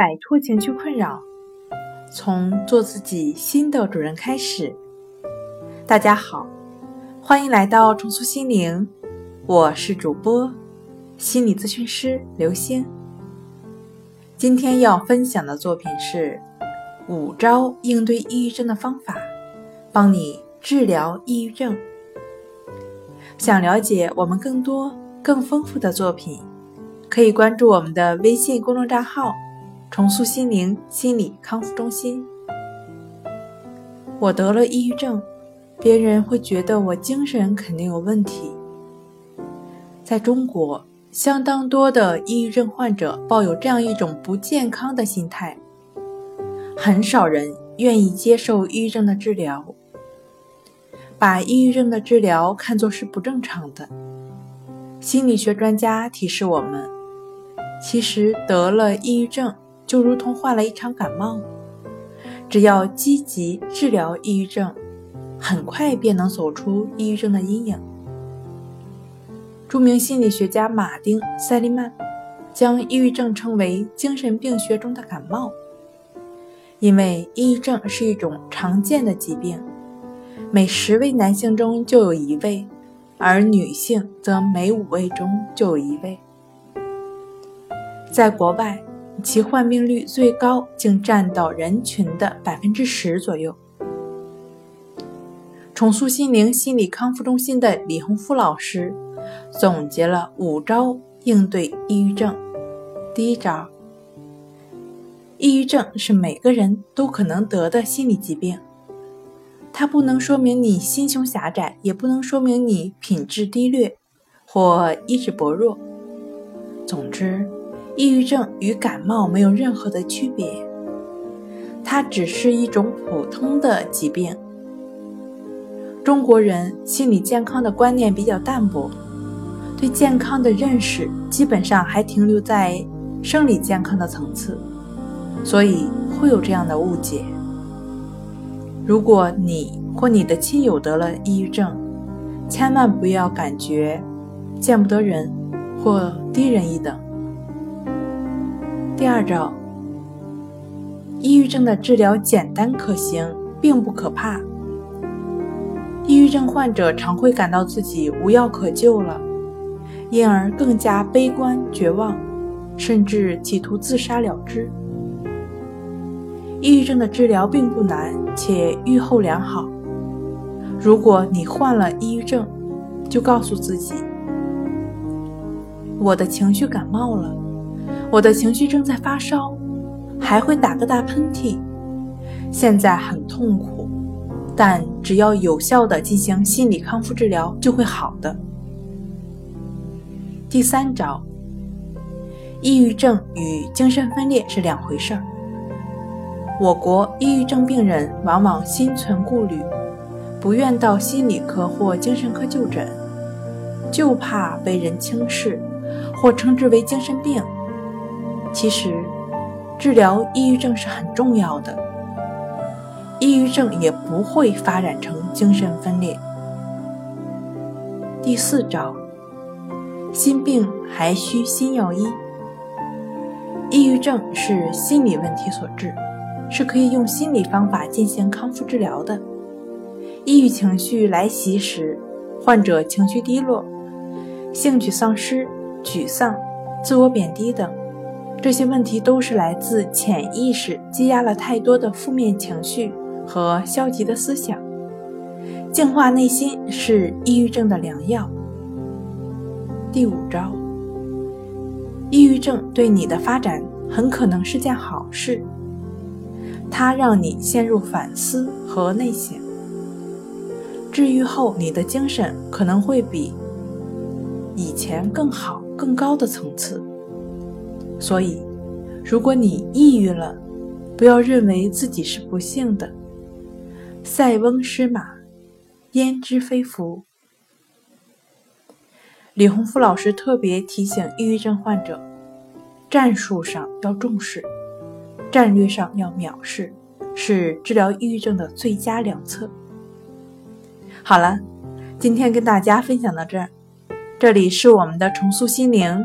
摆脱情绪困扰，从做自己新的主人开始。大家好，欢迎来到重塑心灵，我是主播心理咨询师刘星。今天要分享的作品是五招应对抑郁症的方法，帮你治疗抑郁症。想了解我们更多更丰富的作品。可以关注我们的微信公众账号“重塑心灵心理康复中心”。我得了抑郁症，别人会觉得我精神肯定有问题。在中国，相当多的抑郁症患者抱有这样一种不健康的心态，很少人愿意接受抑郁症的治疗，把抑郁症的治疗看作是不正常的。心理学专家提示我们。其实得了抑郁症就如同患了一场感冒，只要积极治疗抑郁症，很快便能走出抑郁症的阴影。著名心理学家马丁·塞利曼将抑郁症称为精神病学中的感冒，因为抑郁症是一种常见的疾病，每十位男性中就有一位，而女性则每五位中就有一位。在国外，其患病率最高，竟占到人群的百分之十左右。重塑心灵心理康复中心的李洪福老师总结了五招应对抑郁症。第一招，抑郁症是每个人都可能得的心理疾病，它不能说明你心胸狭窄，也不能说明你品质低劣或意志薄弱。总之。抑郁症与感冒没有任何的区别，它只是一种普通的疾病。中国人心理健康的观念比较淡薄，对健康的认识基本上还停留在生理健康的层次，所以会有这样的误解。如果你或你的亲友得了抑郁症，千万不要感觉见不得人或低人一等。第二招，抑郁症的治疗简单可行，并不可怕。抑郁症患者常会感到自己无药可救了，因而更加悲观绝望，甚至企图自杀了之。抑郁症的治疗并不难，且预后良好。如果你患了抑郁症，就告诉自己：“我的情绪感冒了。”我的情绪正在发烧，还会打个大喷嚏，现在很痛苦，但只要有效的进行心理康复治疗，就会好的。第三招，抑郁症与精神分裂是两回事儿。我国抑郁症病人往往心存顾虑，不愿到心理科或精神科就诊，就怕被人轻视，或称之为精神病。其实，治疗抑郁症是很重要的，抑郁症也不会发展成精神分裂。第四招，心病还需心药医。抑郁症是心理问题所致，是可以用心理方法进行康复治疗的。抑郁情绪来袭时，患者情绪低落、兴趣丧失、沮丧、自我贬低等。这些问题都是来自潜意识积压了太多的负面情绪和消极的思想。净化内心是抑郁症的良药。第五招，抑郁症对你的发展很可能是件好事，它让你陷入反思和内省。治愈后，你的精神可能会比以前更好、更高的层次。所以，如果你抑郁了，不要认为自己是不幸的。塞翁失马，焉知非福。李洪福老师特别提醒抑郁症患者：战术上要重视，战略上要藐视，是治疗抑郁症的最佳良策。好了，今天跟大家分享到这儿，这里是我们的重塑心灵。